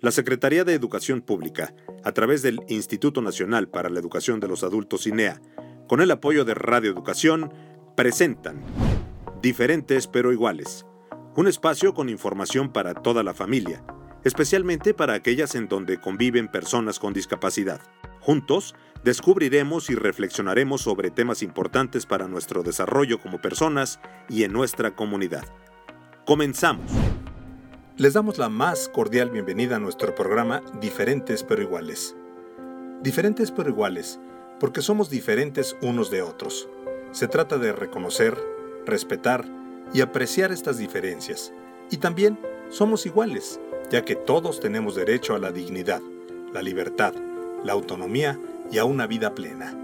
La Secretaría de Educación Pública, a través del Instituto Nacional para la Educación de los Adultos INEA, con el apoyo de Radio Educación, presentan Diferentes pero iguales, un espacio con información para toda la familia, especialmente para aquellas en donde conviven personas con discapacidad. Juntos, descubriremos y reflexionaremos sobre temas importantes para nuestro desarrollo como personas y en nuestra comunidad. Comenzamos. Les damos la más cordial bienvenida a nuestro programa Diferentes pero iguales. Diferentes pero iguales, porque somos diferentes unos de otros. Se trata de reconocer, respetar y apreciar estas diferencias. Y también somos iguales, ya que todos tenemos derecho a la dignidad, la libertad, la autonomía y a una vida plena.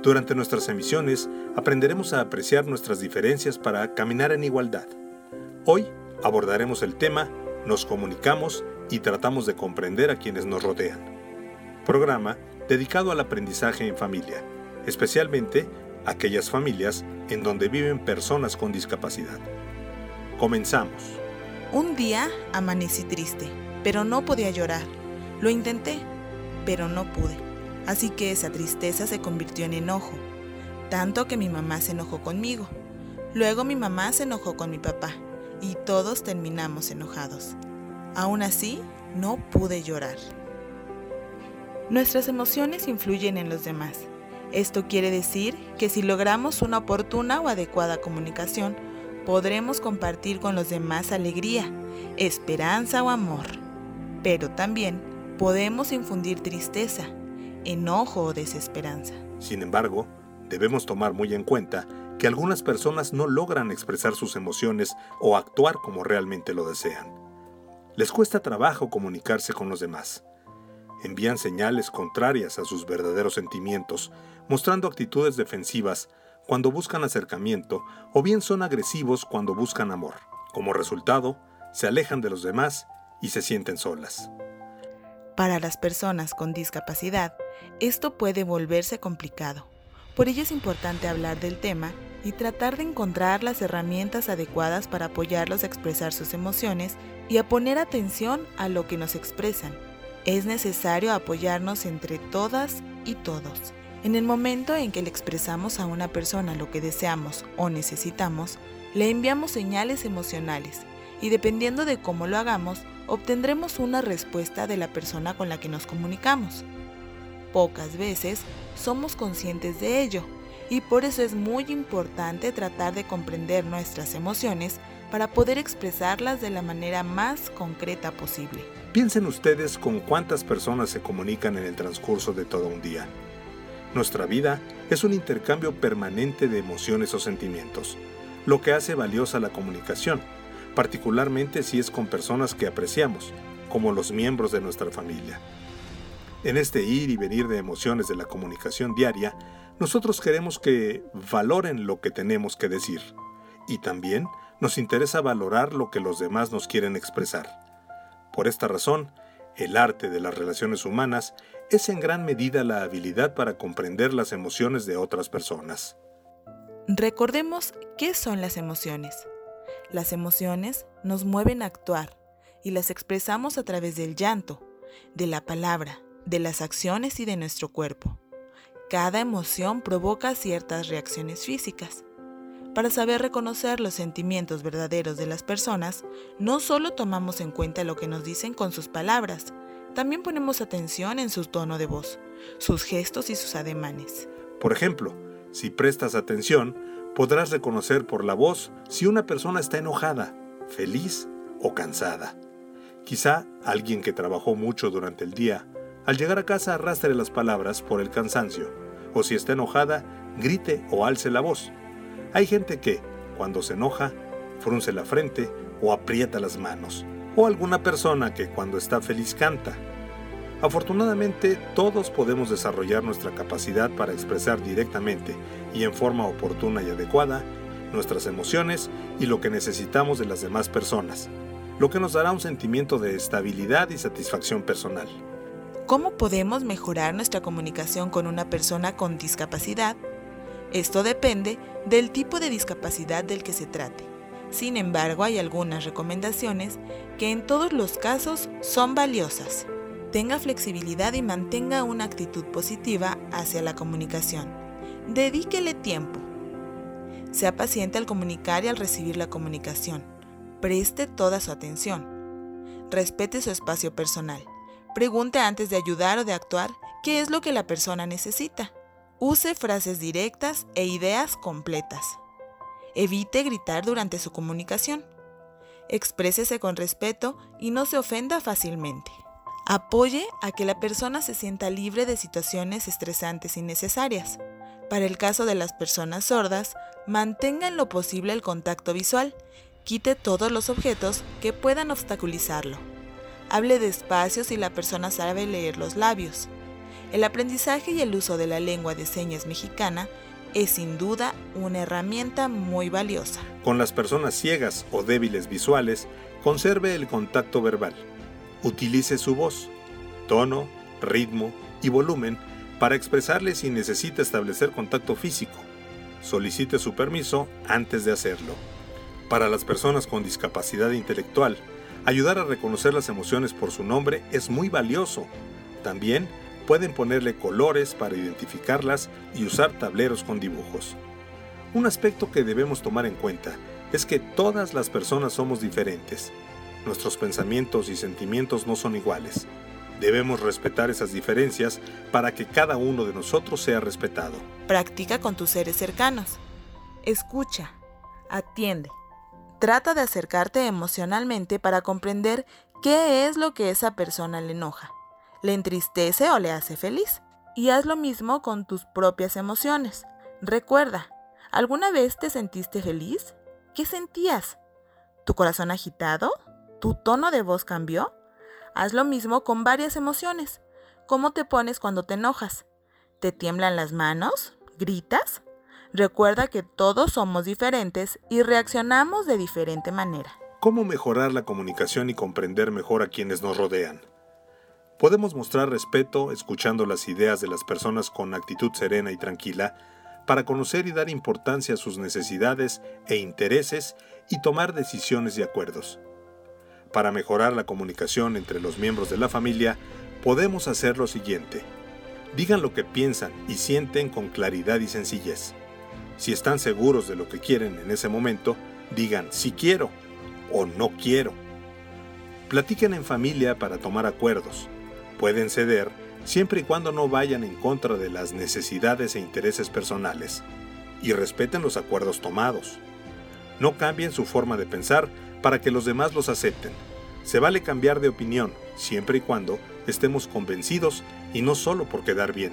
Durante nuestras emisiones aprenderemos a apreciar nuestras diferencias para caminar en igualdad. Hoy abordaremos el tema Nos comunicamos y tratamos de comprender a quienes nos rodean. Programa dedicado al aprendizaje en familia, especialmente aquellas familias en donde viven personas con discapacidad. Comenzamos. Un día amanecí triste, pero no podía llorar. Lo intenté, pero no pude. Así que esa tristeza se convirtió en enojo, tanto que mi mamá se enojó conmigo. Luego mi mamá se enojó con mi papá y todos terminamos enojados. Aún así, no pude llorar. Nuestras emociones influyen en los demás. Esto quiere decir que si logramos una oportuna o adecuada comunicación, podremos compartir con los demás alegría, esperanza o amor. Pero también podemos infundir tristeza, enojo o desesperanza. Sin embargo, debemos tomar muy en cuenta que algunas personas no logran expresar sus emociones o actuar como realmente lo desean. Les cuesta trabajo comunicarse con los demás. Envían señales contrarias a sus verdaderos sentimientos, mostrando actitudes defensivas cuando buscan acercamiento o bien son agresivos cuando buscan amor. Como resultado, se alejan de los demás y se sienten solas. Para las personas con discapacidad, esto puede volverse complicado. Por ello es importante hablar del tema y tratar de encontrar las herramientas adecuadas para apoyarlos a expresar sus emociones y a poner atención a lo que nos expresan. Es necesario apoyarnos entre todas y todos. En el momento en que le expresamos a una persona lo que deseamos o necesitamos, le enviamos señales emocionales y dependiendo de cómo lo hagamos, obtendremos una respuesta de la persona con la que nos comunicamos. Pocas veces somos conscientes de ello y por eso es muy importante tratar de comprender nuestras emociones para poder expresarlas de la manera más concreta posible. Piensen ustedes con cuántas personas se comunican en el transcurso de todo un día. Nuestra vida es un intercambio permanente de emociones o sentimientos, lo que hace valiosa la comunicación particularmente si es con personas que apreciamos, como los miembros de nuestra familia. En este ir y venir de emociones de la comunicación diaria, nosotros queremos que valoren lo que tenemos que decir y también nos interesa valorar lo que los demás nos quieren expresar. Por esta razón, el arte de las relaciones humanas es en gran medida la habilidad para comprender las emociones de otras personas. Recordemos qué son las emociones. Las emociones nos mueven a actuar y las expresamos a través del llanto, de la palabra, de las acciones y de nuestro cuerpo. Cada emoción provoca ciertas reacciones físicas. Para saber reconocer los sentimientos verdaderos de las personas, no solo tomamos en cuenta lo que nos dicen con sus palabras, también ponemos atención en su tono de voz, sus gestos y sus ademanes. Por ejemplo, si prestas atención, podrás reconocer por la voz si una persona está enojada, feliz o cansada. Quizá alguien que trabajó mucho durante el día, al llegar a casa arrastre las palabras por el cansancio, o si está enojada, grite o alce la voz. Hay gente que, cuando se enoja, frunce la frente o aprieta las manos, o alguna persona que cuando está feliz canta, Afortunadamente, todos podemos desarrollar nuestra capacidad para expresar directamente y en forma oportuna y adecuada nuestras emociones y lo que necesitamos de las demás personas, lo que nos dará un sentimiento de estabilidad y satisfacción personal. ¿Cómo podemos mejorar nuestra comunicación con una persona con discapacidad? Esto depende del tipo de discapacidad del que se trate. Sin embargo, hay algunas recomendaciones que en todos los casos son valiosas. Tenga flexibilidad y mantenga una actitud positiva hacia la comunicación. Dedíquele tiempo. Sea paciente al comunicar y al recibir la comunicación. Preste toda su atención. Respete su espacio personal. Pregunte antes de ayudar o de actuar qué es lo que la persona necesita. Use frases directas e ideas completas. Evite gritar durante su comunicación. Exprésese con respeto y no se ofenda fácilmente. Apoye a que la persona se sienta libre de situaciones estresantes y necesarias. Para el caso de las personas sordas, mantenga en lo posible el contacto visual. Quite todos los objetos que puedan obstaculizarlo. Hable despacio si la persona sabe leer los labios. El aprendizaje y el uso de la lengua de señas mexicana es sin duda una herramienta muy valiosa. Con las personas ciegas o débiles visuales, conserve el contacto verbal. Utilice su voz, tono, ritmo y volumen para expresarle si necesita establecer contacto físico. Solicite su permiso antes de hacerlo. Para las personas con discapacidad intelectual, ayudar a reconocer las emociones por su nombre es muy valioso. También pueden ponerle colores para identificarlas y usar tableros con dibujos. Un aspecto que debemos tomar en cuenta es que todas las personas somos diferentes Nuestros pensamientos y sentimientos no son iguales. Debemos respetar esas diferencias para que cada uno de nosotros sea respetado. Practica con tus seres cercanos. Escucha. Atiende. Trata de acercarte emocionalmente para comprender qué es lo que esa persona le enoja. ¿Le entristece o le hace feliz? Y haz lo mismo con tus propias emociones. Recuerda, ¿alguna vez te sentiste feliz? ¿Qué sentías? ¿Tu corazón agitado? ¿Tu tono de voz cambió? Haz lo mismo con varias emociones. ¿Cómo te pones cuando te enojas? ¿Te tiemblan las manos? ¿Gritas? Recuerda que todos somos diferentes y reaccionamos de diferente manera. ¿Cómo mejorar la comunicación y comprender mejor a quienes nos rodean? Podemos mostrar respeto escuchando las ideas de las personas con actitud serena y tranquila para conocer y dar importancia a sus necesidades e intereses y tomar decisiones y acuerdos. Para mejorar la comunicación entre los miembros de la familia, podemos hacer lo siguiente. Digan lo que piensan y sienten con claridad y sencillez. Si están seguros de lo que quieren en ese momento, digan si quiero o no quiero. Platiquen en familia para tomar acuerdos. Pueden ceder siempre y cuando no vayan en contra de las necesidades e intereses personales. Y respeten los acuerdos tomados. No cambien su forma de pensar para que los demás los acepten. Se vale cambiar de opinión, siempre y cuando estemos convencidos y no solo por quedar bien.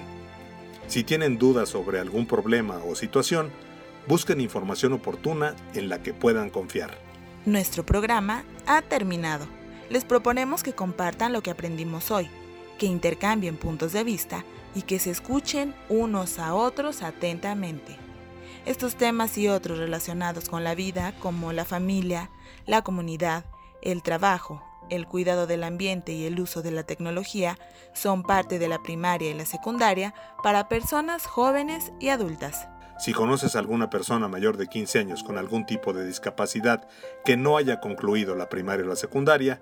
Si tienen dudas sobre algún problema o situación, busquen información oportuna en la que puedan confiar. Nuestro programa ha terminado. Les proponemos que compartan lo que aprendimos hoy, que intercambien puntos de vista y que se escuchen unos a otros atentamente. Estos temas y otros relacionados con la vida, como la familia, la comunidad, el trabajo, el cuidado del ambiente y el uso de la tecnología, son parte de la primaria y la secundaria para personas jóvenes y adultas. Si conoces a alguna persona mayor de 15 años con algún tipo de discapacidad que no haya concluido la primaria o la secundaria,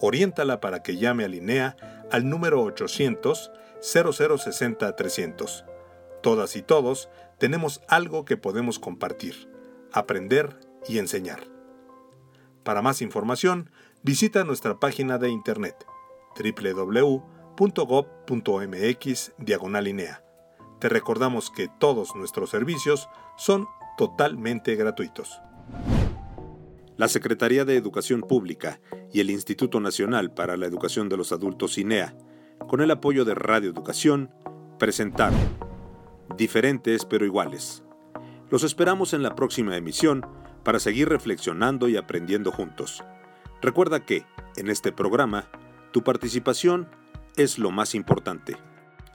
oriéntala para que llame a Linea al número 800 0060 300. Todas y todos tenemos algo que podemos compartir, aprender y enseñar. Para más información, visita nuestra página de internet www.gov.mx diagonalinea. Te recordamos que todos nuestros servicios son totalmente gratuitos. La Secretaría de Educación Pública y el Instituto Nacional para la Educación de los Adultos INEA, con el apoyo de Radio Educación, presentaron diferentes pero iguales. Los esperamos en la próxima emisión para seguir reflexionando y aprendiendo juntos. Recuerda que, en este programa, tu participación es lo más importante.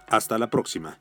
Hasta la próxima.